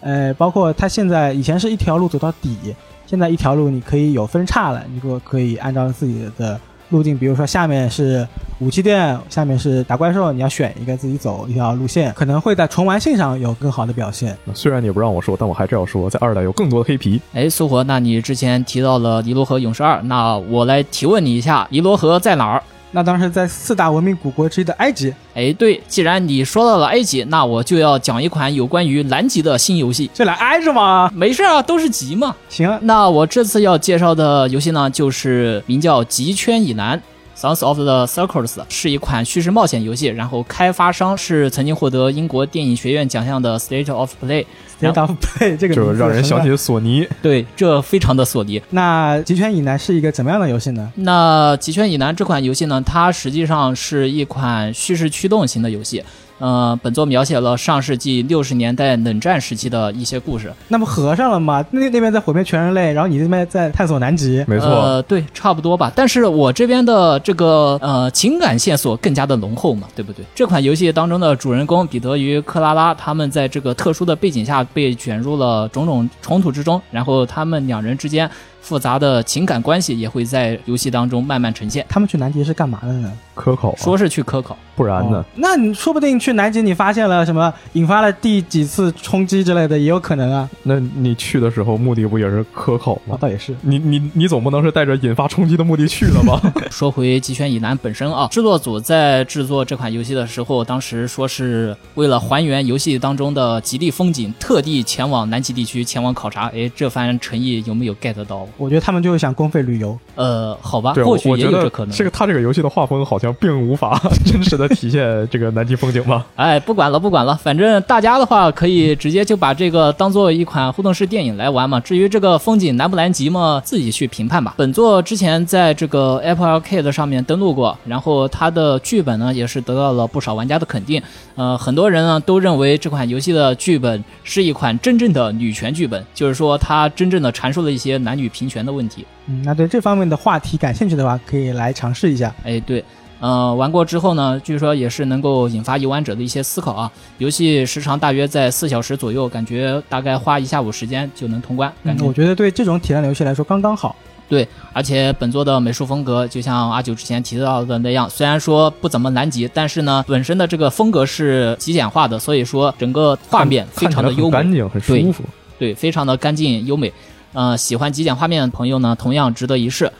呃，包括它现在以前是一条路走到底，现在一条路你可以有分叉了，你可可以按照自己的路径，比如说下面是武器店，下面是打怪兽，你要选一个自己走一条路线，可能会在重玩性上有更好的表现。虽然你不让我说，但我还是要说，在二代有更多的黑皮。哎，苏活，那你之前提到了尼罗河勇士二，那我来提问你一下，尼罗河在哪儿？那当时在四大文明古国之一的埃及，哎，对，既然你说到了埃及，那我就要讲一款有关于南极的新游戏。这俩挨着吗？没事啊，都是极嘛。行啊，那我这次要介绍的游戏呢，就是名叫《极圈以南》。Sounds of the Circles 是一款叙事冒险游戏，然后开发商是曾经获得英国电影学院奖项的 State of Play。State of Play 这个就名字让人想起。索尼。对，这非常的索尼。那极圈以南是一个怎么样的游戏呢？那《极圈以南》这款游戏呢，它实际上是一款叙事驱动型的游戏。呃，本作描写了上世纪六十年代冷战时期的一些故事。那不合上了吗？那那边在毁灭全人类，然后你这边在探索南极。没错，呃，对，差不多吧。但是我这边的这个呃情感线索更加的浓厚嘛，对不对？这款游戏当中的主人公彼得与克拉拉，他们在这个特殊的背景下被卷入了种种冲突之中，然后他们两人之间复杂的情感关系也会在游戏当中慢慢呈现。他们去南极是干嘛的呢？科考啊说是去科考，不然呢哦？那你说不定去南极，你发现了什么，引发了第几次冲击之类的，也有可能啊。那你去的时候目的不也是科考啊，吗？倒也是。你你你总不能是带着引发冲击的目的去了吧？说回《极圈以南》本身啊，制作组在制作这款游戏的时候，当时说是为了还原游戏当中的极地风景，特地前往南极地区前往考察。哎，这番诚意有没有 get 到？我觉得他们就是想公费旅游。呃，好吧，或许我觉得也有这可能。这个他这个游戏的画风好像并无法 真实的体现这个南极风景吧？哎，不管了，不管了，反正大家的话可以直接就把这个当做一款互动式电影来玩嘛。至于这个风景南不南极嘛，自己去评判吧。本作之前在这个 Apple Arcade 上面登录过，然后它的剧本呢也是得到了不少玩家的肯定。呃，很多人呢都认为这款游戏的剧本是一款真正的女权剧本，就是说它真正的阐述了一些男女平权的问题。嗯，那对这方面的话题感兴趣的话，可以来尝试一下。哎，对，呃，玩过之后呢，据说也是能够引发游玩者的一些思考啊。游戏时长大约在四小时左右，感觉大概花一下午时间就能通关，感嗯，觉、我觉得对这种体量的游戏来说刚刚好。对。而且本作的美术风格，就像阿九之前提到的那样，虽然说不怎么南极，但是呢，本身的这个风格是极简化的，所以说整个画面非常的优美，很干净，很舒服。对，非常的干净优美。呃，喜欢极简画面的朋友呢，同样值得一试。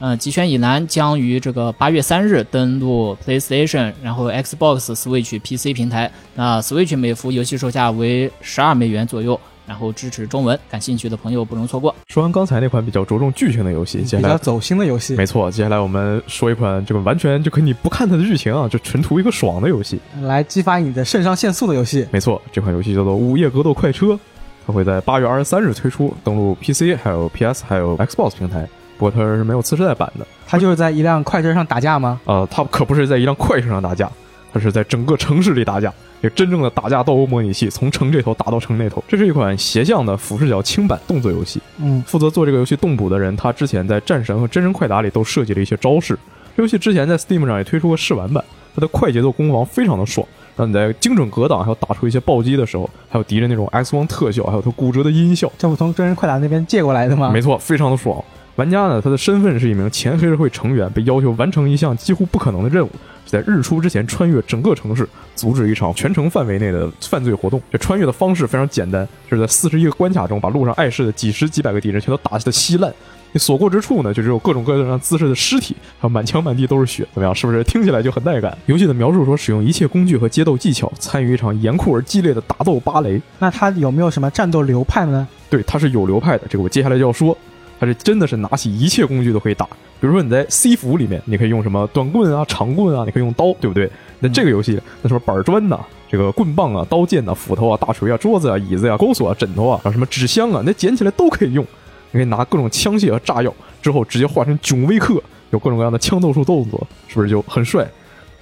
呃，极圈以南将于这个八月三日登陆 PlayStation，然后 Xbox、Switch、PC 平台。那 Switch 每服游戏售价为十二美元左右，然后支持中文，感兴趣的朋友不容错过。说完刚才那款比较着重剧情的游戏，接下来比较走心的游戏，没错，接下来我们说一款这个完全就可以你不看它的剧情啊，就纯图一个爽的游戏。来激发你的肾上腺素的游戏。没错，这款游戏叫做《午夜格斗快车》，它会在八月二十三日推出，登陆 PC、还有 PS、还有 Xbox 平台。不过它是没有次世代版的。它就是在一辆快车上打架吗？呃，它可不是在一辆快车上打架，它是在整个城市里打架，也真正的打架斗殴模拟器，从城这头打到城那头。这是一款斜向的俯视角轻版动作游戏。嗯，负责做这个游戏动捕的人，他之前在战神和真人快打里都设计了一些招式。这游戏之前在 Steam 上也推出过试玩版，它的快节奏攻防非常的爽，当你在精准格挡还有打出一些暴击的时候，还有敌人那种 X 光特效，还有他骨折的音效，这不从真人快打那边借过来的吗？没错，非常的爽。玩家呢，他的身份是一名前黑社会成员，被要求完成一项几乎不可能的任务，在日出之前穿越整个城市，阻止一场全城范围内的犯罪活动。这穿越的方式非常简单，就是在四十一个关卡中，把路上碍事的几十几百个敌人全都打得稀烂。你所过之处呢，就只有各种各样姿势的尸体，还有满墙满地都是血。怎么样？是不是听起来就很带感？游戏的描述说，使用一切工具和街斗技巧，参与一场严酷而激烈的打斗芭蕾。那它有没有什么战斗流派呢？对，它是有流派的。这个我接下来就要说。它是真的是拿起一切工具都可以打，比如说你在 C 服里面，你可以用什么短棍啊、长棍啊，你可以用刀，对不对？那这个游戏，那什么板砖呐、这个棍棒啊、刀剑呐、斧头啊、大锤啊、桌子啊、椅子呀、钩索啊、枕头啊，然后什么纸箱啊，那捡起来都可以用。你可以拿各种枪械和炸药，之后直接化成囧威克，有各种各样的枪斗术动作，是不是就很帅？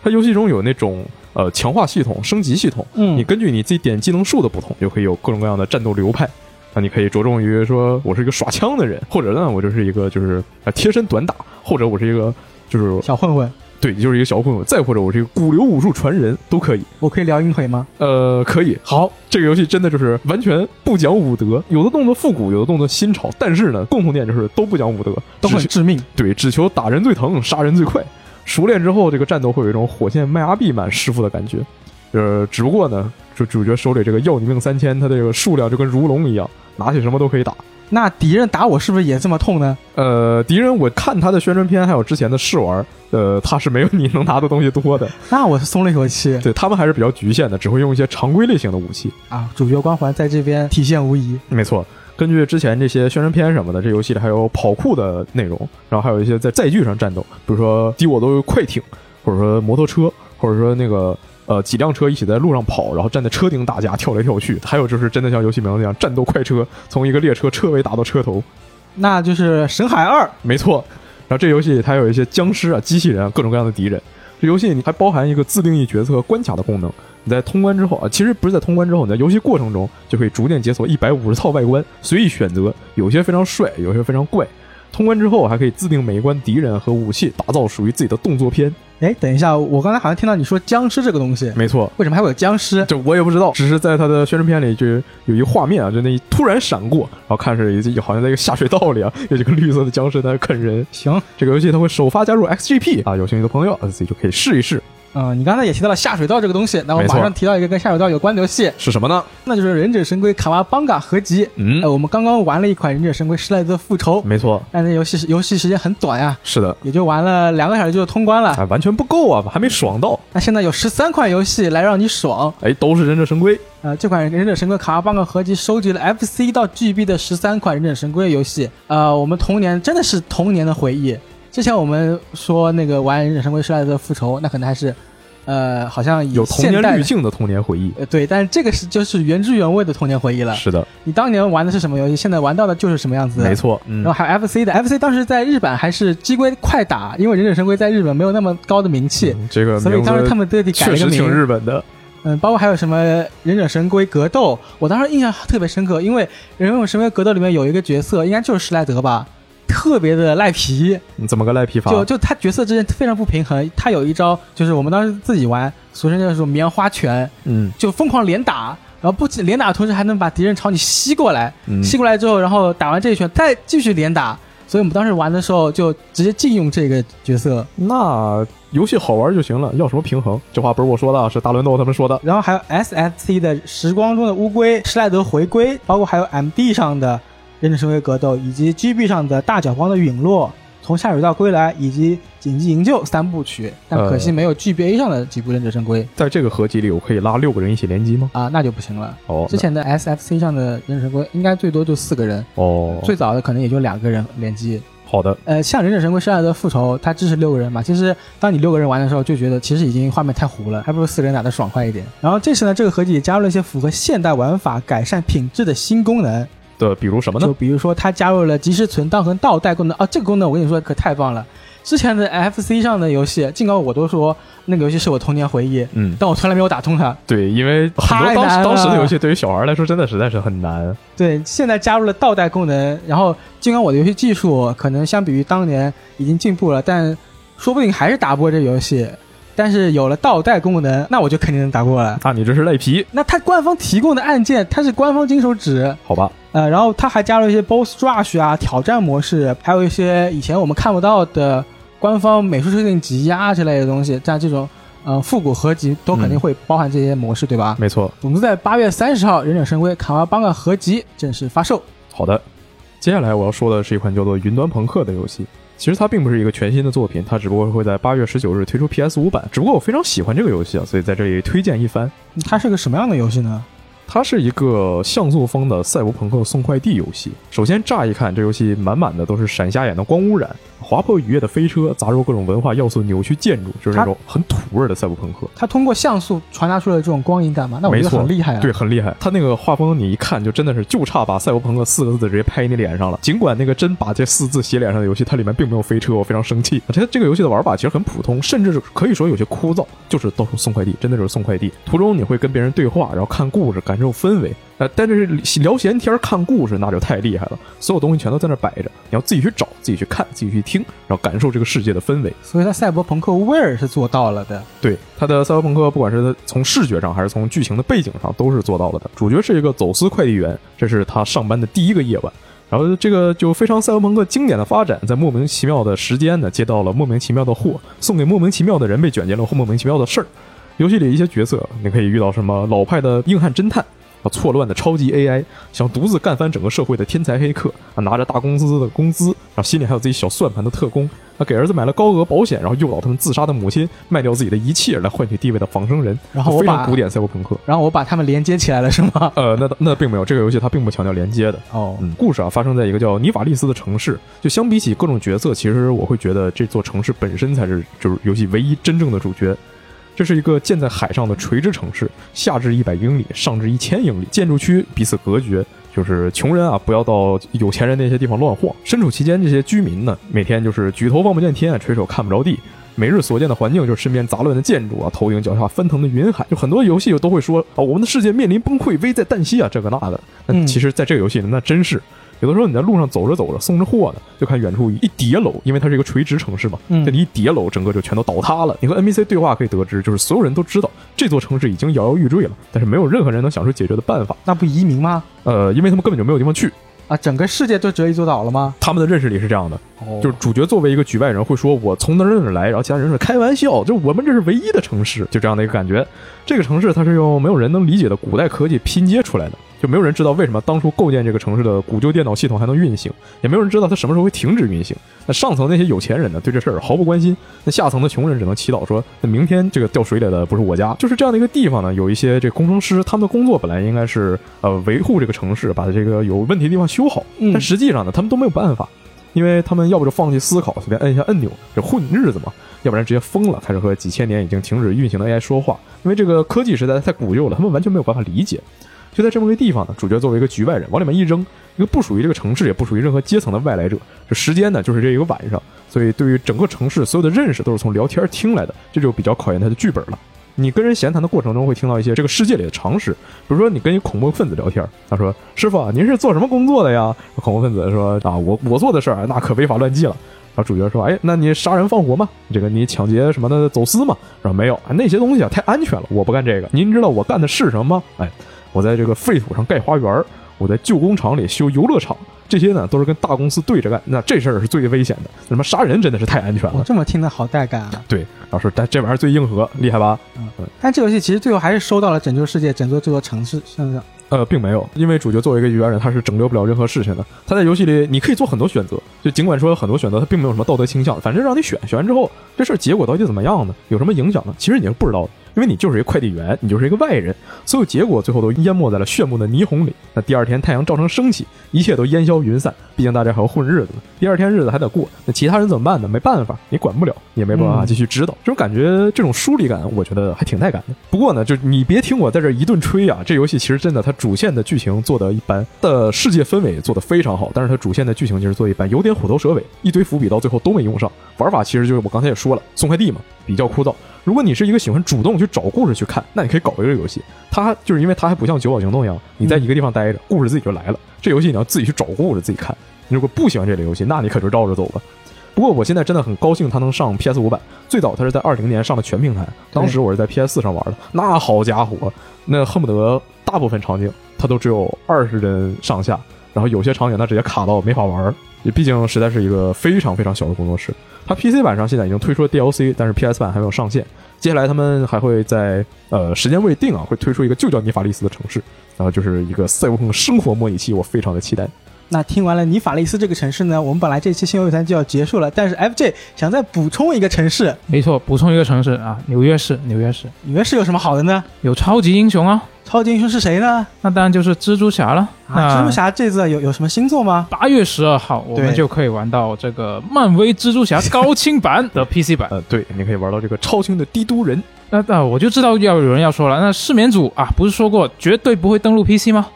它游戏中有那种呃强化系统、升级系统，嗯你根据你自己点技能数的不同，就可以有各种各样的战斗流派。那你可以着重于说，我是一个耍枪的人，或者呢，我就是一个就是呃贴身短打，或者我是一个就是小混混，对，你就是一个小混混，再或者我是一个古流武术传人都可以。我可以撩阴腿吗？呃，可以。好，这个游戏真的就是完全不讲武德，有的动作复古，有的动作新潮，但是呢，共同点就是都不讲武德，都很致命。对，只求打人最疼，杀人最快。熟练之后，这个战斗会有一种火线迈阿密满师傅的感觉。呃，只不过呢，就主角手里这个要你命三千，他这个数量就跟如龙一样，拿起什么都可以打。那敌人打我是不是也这么痛呢？呃，敌人我看他的宣传片还有之前的试玩，呃，他是没有你能拿的东西多的，那我松了一口气对他们还是比较局限的，只会用一些常规类型的武器。啊！主角光环在这边体现无疑。没错，根据之前这些宣传片什么的，这游戏里还有跑酷的内容，然后还有一些在载具上战斗，比如说敌我都有快艇，或者说摩托车，或者说那个呃几辆车一起在路上跑，然后站在车顶打架，跳来跳去。还有就是真的像游戏名字一样，战斗快车，从一个列车车尾打到车头。那就是《神海二》，没错，然后这游戏里它有一些僵尸啊、机器人啊、各种各样的敌人。这游戏里还包含一个自定义角色和关卡的功能。你在通关之后啊，其实不是在通关之后，你在游戏过程中就可以逐渐解锁一百五十套外观，随意选择，有些非常帅，有些非常怪。通关之后还可以自定每一关敌人和武器，打造属于自己的动作片。哎，等一下，我刚才好像听到你说僵尸这个东西，没错，为什么还会有僵尸？这我也不知道，只是在他的宣传片里就有一个画面啊，就那一突然闪过，然后看是一好像在一个下水道里啊，有几个绿色的僵尸在那啃人。行，这个游戏它会首发加入 XGP 啊，有兴趣的朋友啊自己就可以试一试。嗯，你刚才也提到了下水道这个东西，那我马上提到一个跟下水道有关的游戏，是什么呢？那就是《忍者神龟卡哇邦嘎》合集。嗯呃，我们刚刚玩了一款《忍者神龟施莱泽复仇》，没错，但那游戏时游戏时间很短呀，是的，也就玩了两个小时就通关了。啊，完全不够啊，还没爽到。那现在有十三款游戏来让你爽。哎，都是忍者神龟，呃，这款《忍者神龟卡哇邦嘎》合集收集了 FC 到 GB 的十三款忍者神龟游戏。呃，我们童年真的是童年的回忆。之前我们说那个玩《忍者神龟施莱泽复仇》，那可能还是，呃，好像有童年滤镜的童年回忆。呃，对，但是这个是就是原汁原味的童年回忆了。是的，你当年玩的是什么游戏，现在玩到的就是什么样子。没。错，嗯然后，还有 FC 的，FC 当时在日本还是机龟快打，因为忍者神龟在日本没有那么高的名气，嗯这个所以当时他们特地改了个确实挺名。日本的。嗯，包括还有什么忍者神龟格斗，我当时印象特别深刻，因为忍者神龟格斗里面有一个角色，应该就是施莱德吧，特别的赖皮，你怎么个赖皮法？就就他角色之间非常不平衡。他有一招就是我们当时自己玩，俗称叫做棉花拳，嗯就疯狂连打，然后不仅连打的同时还能把敌人朝你吸过来，嗯，吸过来之后，然后打完这一拳再继续连打。所以我们当时玩的时候就直接禁用这个角色，那游戏好玩就行了，要什么平衡？这话不是我说的啊，是大乱斗他们说的。然后还有 SFC 的时光中的乌龟施莱德回归，包括还有 MD 上的忍者神龟格斗，以及 GB 上的大脚光的陨落，从下水道归来以及紧急营救三部曲，但可惜没有 GBA 上的几部忍者神龟在这个合集里，我可以拉六个人一起联机吗？啊，那就不行了。哦，之前的 SFC 上的忍者神龟应该最多就四个人，哦，最早的可能也就两个人联机。好的，呃，像忍者神龟生涯的复仇，它支持六个人嘛。其实当你六个人玩的时候，就觉得其实已经画面太糊了，还不如四个人打的爽快一点。然后这次呢，这个合集也加入了一些符合现代玩法、改善品质的新功能，的比如什么呢就？比如说它加入了即时存档和倒带功能啊，这个功能我跟你说可太棒了。之前的 FC 上的游戏，尽管我都说那个游戏是我童年回忆，嗯，但我从来没有打通它。对，因为很多当时当时的游戏对于小孩来说真的实在是很难。对，现在加入了倒带功能，然后尽管我的游戏技术可能相比于当年已经进步了，但说不定还是打不过这游戏。但是有了倒带功能，那我就肯定能打过了。那你这是赖皮，那它官方提供的按键，它是官方金手指，好吧？呃，然后它还加入一些 BOSS rush 啊、挑战模式，还有一些以前我们看不到的官方美术设定集呀之类的东西，像这种呃复古合集都肯定会包含这些模式，对吧？没错。总之，在八月三十号，《忍者神龟卡哇邦的合集正式发售。好的，接下来我要说的是一款叫做《云端朋克》的游戏。其实它并不是一个全新的作品，它只不过会在八月十九日推出 PS 五版。只不过我非常喜欢这个游戏啊，所以在这里推荐一番。它是个什么样的游戏呢？它是一个像素风的赛博朋克送快递游戏。首先乍一看，这游戏满满的都是闪瞎眼的光污染，划破雨夜的飞车，杂糅各种文化要素，扭曲建筑，就是那种很土味的赛博朋克。它通过像素传达出了这种光影感嘛？那我觉得很厉害啊。对，，很厉害。它那个画风，你一看就真的是就差把“赛博朋克”四个字直接拍你脸上了。尽管那个真把这四字写脸上的游戏，它里面并没有飞车，我非常生气。而且这个游戏的玩法其实很普通，甚至是可以说有些枯燥，就是到处送快递，真的就是送快递。途中你会跟别人对话，然后看故事，感受氛围。呃，但是聊闲天儿看故事那就太厉害了，所有东西全都在那摆着，你要自己去找，自己去看，自己去听，然后感受这个世界的氛围。所以它赛博朋克味儿是做到了的。对它的赛博朋克，不管是从视觉上还是从剧情的背景上，都是做到了的。主角是一个走私快递员，这是他上班的第一个夜晚。然后这个就非常赛博朋克经典的发展，在莫名其妙的时间呢，接到了莫名其妙的货，送给莫名其妙的人，被卷进了莫名其妙的事儿。游戏里一些角色，你可以遇到什么老派的硬汉侦探。啊，错乱的超级 AI，想独自干翻整个社会的天才黑客啊，拿着大公司的工资，然后心里还有自己小算盘的特工啊，给儿子买了高额保险，然后诱导他们自杀的母亲卖掉自己的一切来换取地位的仿生人，然后我把非常古典赛博朋克。然后我把他们连接起来了，是吗？呃，那那并没有，这个游戏它并不强调连接的。哦，嗯，故事啊发生在一个叫尼法利斯的城市。就相比起各种角色，其实我会觉得这座城市本身才是就是游戏唯一真正的主角。这是一个建在海上的垂直城市，下至一百英里，上至一千英里，建筑区彼此隔绝。就是穷人啊，不要到有钱人那些地方乱晃。身处其间，这些居民呢，每天就是举头望不见天，垂手看不着地。每日所见的环境就是身边杂乱的建筑啊，头顶脚下翻腾的云海。就很多游戏都会说啊，我们的世界面临崩溃，危在旦夕啊，这个那的。那嗯其实，在这个游戏里，那真是有的时候你在路上走着走着，送着货呢，就看远处一叠楼，因为它是一个垂直城市嘛，嗯这里一叠楼，整个就全都倒塌了。你和 NPC 对话可以得知，就是所有人都知道这座城市已经摇摇欲坠了，但是没有任何人能想出解决的办法。那不移民吗？呃，因为他们根本就没有地方去。啊，整个世界都折一座岛了吗？他们的认识里是这样的，哦就是主角作为一个局外人会说：“我从哪儿哪儿哪儿来。”然后其他人说：“开玩笑，就我们这是唯一的城市。”就这样的一个感觉。这个城市它是用没有人能理解的古代科技拼接出来的，就没有人知道为什么当初构建这个城市的古旧电脑系统还能运行，也没有人知道它什么时候会停止运行。那上层那些有钱人呢，对这事儿毫不关心；那下层的穷人只能祈祷说：“那明天这个掉水里的不是我家。”就是这样的一个地方呢，有一些这工程师，他们的工作本来应该是呃维护这个城市，把这个有问题的地方修好，嗯但实际上呢，他们都没有办法。因为他们要不就放弃思考，随便摁一下按钮就混日子嘛，要不然直接疯了，开始和几千年已经停止运行的 AI 说话。因为这个科技实在太古旧了，他们完全没有办法理解。就在这么个地方呢，主角作为一个局外人，往里面一扔，一个不属于这个城市，也不属于任何阶层的外来者。这时间呢，就是这一个晚上，所以对于整个城市所有的认识都是从聊天听来的，这就比较考验他的剧本了。你跟人闲谈的过程中，会听到一些这个世界里的常识，比如说你跟一恐怖分子聊天，他说：“师傅，您是做什么工作的呀？”恐怖分子说：“啊，我我做的事儿那可违法乱纪了。”然后主角说：“哎，那你杀人放火吗？这个你抢劫什么的走私吗？”然后没有，啊那些东西啊太安全了，我不干这个。您知道我干的是什么吗？哎，我在这个废土上盖花园，我在旧工厂里修游乐场，这些呢都是跟大公司对着干。那这事儿是最危险的，什么杀人真的是太安全我了。这么听的好带感啊！对，老师但这玩意儿最硬核，厉害吧？嗯但这游戏其实最后还是收到了拯救世界、拯救这座城市身上。呃，并没有，因为主角作为一个猿人，他是拯救不了任何事情的。他在游戏里，你可以做很多选择，就尽管说有很多选择，他并没有什么道德倾向，反正让你选，选完之后，这事儿结果到底怎么样呢？有什么影响呢？其实你是不知道的。因为你就是一个快递员，你就是一个外人，所有结果最后都淹没在了炫目的霓虹里。那第二天太阳照常升起，一切都烟消云散。毕竟大家还要混日子呢，第二天日子还得过。那其他人怎么办呢？没办法，你管不了，也没办法继续指导。这种感觉，这种疏离感，我觉得还挺带感的。不过呢，就你别听我在这一顿吹啊，这游戏其实真的，它主线的剧情做的一般，的世界氛围做的非常好，但是它主线的剧情就是做一般，有点虎头蛇尾，一堆伏笔到最后都没用上。玩法其实就是我刚才也说了，送快递嘛，比较枯燥。如果你是一个喜欢主动去找故事去看，那你可以搞一个游戏。它就是因为它还不像《九堡行动》一样，你在一个地方待着，故事自己就来了。这游戏你要自己去找故事，自己看。你如果不喜欢这类游戏，那你可就绕着走吧。不过我现在真的很高兴它能上 PS 五版。最早它是在二零年上的全平台，当时我是在 PS 四上玩的。那好家伙，那恨不得大部分场景它都只有二十帧上下，然后有些场景它直接卡到没法玩。也毕竟实在是一个非常非常小的工作室。它 PC 版上现在已经推出了 DLC，但是 PS 版还没有上线。接下来他们还会在呃时间未定啊，会推出一个就叫尼法利斯的城市，然后就是一个赛博朋克生活模拟器，我非常的期待。那听完了尼法利斯这个城市呢，我们本来这期新闻谈就要结束了，但是 FJ 想再补充一个城市，没错，补充一个城市啊，纽约市，纽约市，纽约市有什么好的呢？有超级英雄啊，超级英雄是谁呢？那当然就是蜘蛛侠了。啊，蜘蛛侠这次有有什么新作吗？八月十二号我们就可以玩到这个漫威蜘蛛侠高清版的 PC 版。呃，对，你可以玩到这个超清的帝都人。那那我就知道要有人要说了，那失眠组啊，不是说过绝对不会登录 PC 吗？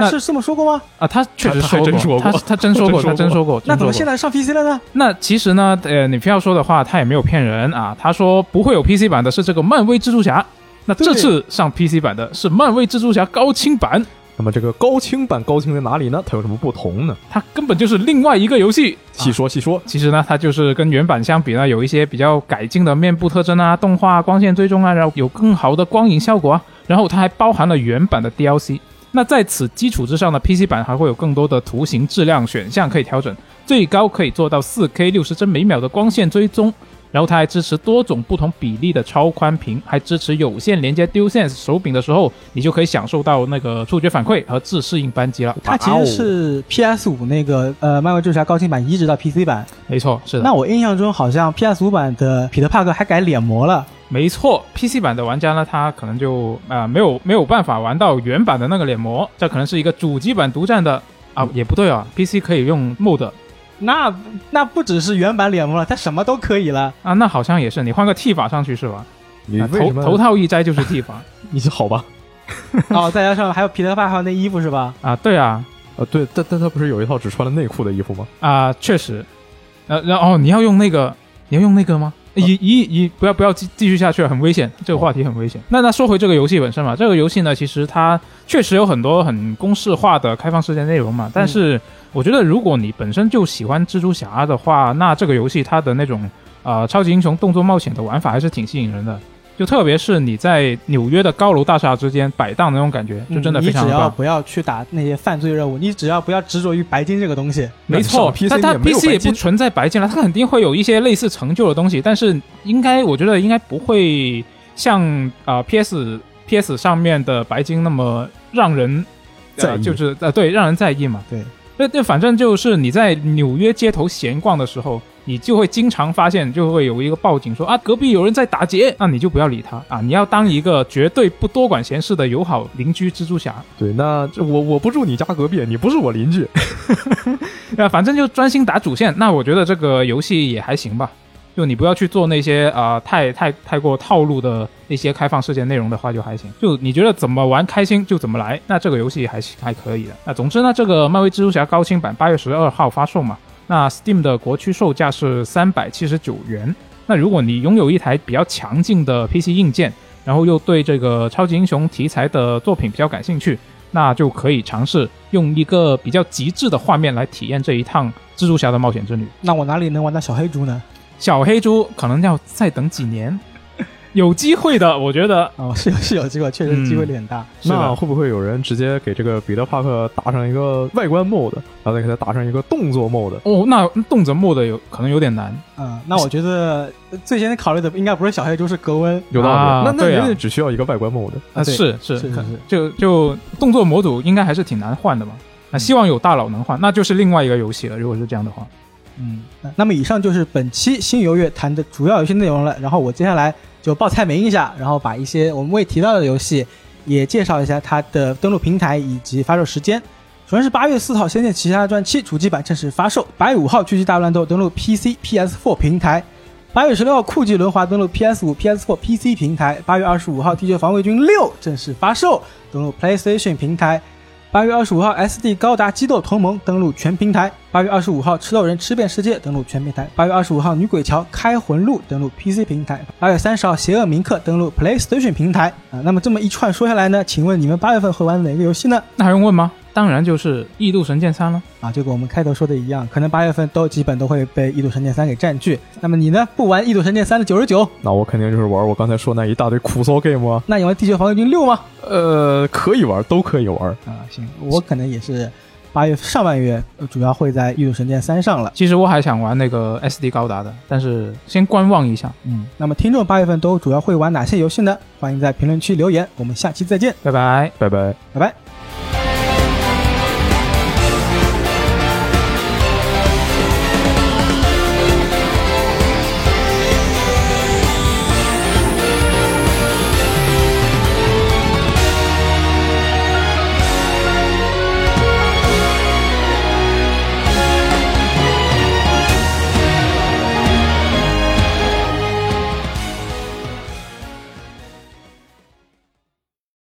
他是这么说过吗？啊，他确实说过，他他真说过，他真说过。那怎么现在上 PC 了呢？那其实呢，呃，你非要说的话，他也没有骗人啊。他说不会有 PC 版的是这个漫威蜘蛛侠，那这次上 PC 版的是漫威蜘蛛侠高清版。那么这个高清版高清在哪里呢？它有什么不同呢？它根本就是另外一个游戏。细说细说，其实呢，它就是跟原版相比呢，有一些比较改进的面部特征啊、动画、光线追踪啊，然后有更好的光影效果啊。然后它还包含了原版的 DLC。那在此基础之上呢，PC 版还会有更多的图形质量选项可以调整，最高可以做到 4K 六十帧每秒的光线追踪。然后它还支持多种不同比例的超宽屏，还支持有线连接 DualSense 手柄的时候，你就可以享受到那个触觉反馈和自适应扳机了。它其实是 PS 五那个呃漫威蜘蛛侠高清版移植到 PC 版，没错，是的。那我印象中好像 PS 五版的彼得帕克还改脸模了。没错，PC 版的玩家呢，他可能就啊没有没有办法玩到原版的那个脸模，这可能是一个主机版独占的啊，也不对啊，PC 可以用 Mod。那那不只是原版脸模了，它什么都可以了啊！那好像也是，你换个剃发上去是吧？你头头套一摘就是剃发，你好吧？哦，再加上还有皮特派还有那衣服是吧？啊，对啊，啊，对，但但他不是有一套只穿了内裤的衣服吗？啊，确实。呃，然后你要用那个，你要用那个吗？一一一，不要不要继继续下去了，很危险，这个话题很危险。那那说回这个游戏本身嘛，这个游戏呢，其实它确实有很多很公式化的开放世界内容嘛。但是我觉得，如果你本身就喜欢蜘蛛侠的话，那这个游戏它的那种呃超级英雄动作冒险的玩法还是挺吸引人的。就特别是你在纽约的高楼大厦之间摆荡那种感觉，就真的非常棒。你只要不要去打那些犯罪任务，你只要不要执着于白金这个东西。没错，它它 PC 也不存在白金了，它肯定会有一些类似成就的东西，但是应该我觉得应该不会像啊 PS PS 上面的白金那么让人在就是呃对让人在意嘛。对，那那反正就是你在纽约街头闲逛的时候。你就会经常发现，就会有一个报警说啊，隔壁有人在打劫，那你就不要理他啊，你要当一个绝对不多管闲事的友好邻居蜘蛛侠。对，那我我不住你家隔壁，你不是我邻居，啊，反正就专心打主线。那我觉得这个游戏也还行吧，就你不要去做那些啊太太太过套路的那些开放世界内容的话就还行。就你觉得怎么玩开心就怎么来，那这个游戏还还可以的。那总之呢，这个漫威蜘蛛侠高清版八月十二号发售嘛。那 Steam 的国区售价是三百七十九元。那如果你拥有一台比较强劲的 PC 硬件，然后又对这个超级英雄题材的作品比较感兴趣，那就可以尝试用一个比较极致的画面来体验这一趟蜘蛛侠的冒险之旅。那我哪里能玩到小黑猪呢？小黑猪可能要再等几年。有机会的，我觉得哦，是有是有机会，确实嗯机会率很大。是的那会不会有人直接给这个彼得帕克打上一个外观 mode，然后再给他打上一个动作 mode？哦，那动辄墨的有可能有点难。嗯，那我觉得最先考虑的应该不是小黑猪，是格温。有道理，啊那那人家只需要一个外观 mode。啊，对是是是是是就就动作模组应该还是挺难换的嘛。那希望有大佬能换，那就是另外一个游戏了。如果是这样的话，嗯，那那么以上就是本期新游乐谈的主要游戏内容了。然后我接下来就报菜名一下，然后把一些我们未提到的游戏也介绍一下它的登录平台以及发售时间。首先是八月四号，《仙剑奇侠传七》主机版正式发售；八月五号，《狙击大乱斗》登陆 PC、PS4 平台；八月十六号，《酷技轮滑》登陆 PS5、PS4、PC 平台；八月二十五号，《地球防卫军六》正式发售，登陆 PlayStation 平台。八月二十五号，SD 高达激斗同盟登陆全平台。八月二十五号，吃豆人吃遍世界登陆全平台。八月二十五号，女鬼桥开魂路登陆 PC 平台。八月三十号，邪恶铭刻登陆 PlayStation 平台。啊，那么这么一串说下来呢，请问你们八月份会玩哪个游戏呢？那还用问吗？当然就是《异度神剑三》了。啊，就跟我们开头说的一样，可能八月份都基本都会被《异度神剑三》给占据。那么你呢？不玩《异度神剑三》的九十九，那我肯定就是玩我刚才说那一大堆苦骚 game 啊，那你玩《地球防卫军六》吗？呃，可以玩，都可以玩。啊，行，我可能也是八月上半月呃主要会在《异度神剑三》上了。其实我还想玩那个 SD 高达的，但是先观望一下。嗯，那么听众八月份都主要会玩哪些游戏呢？欢迎在评论区留言，我们下期再见，拜拜。拜拜。拜拜。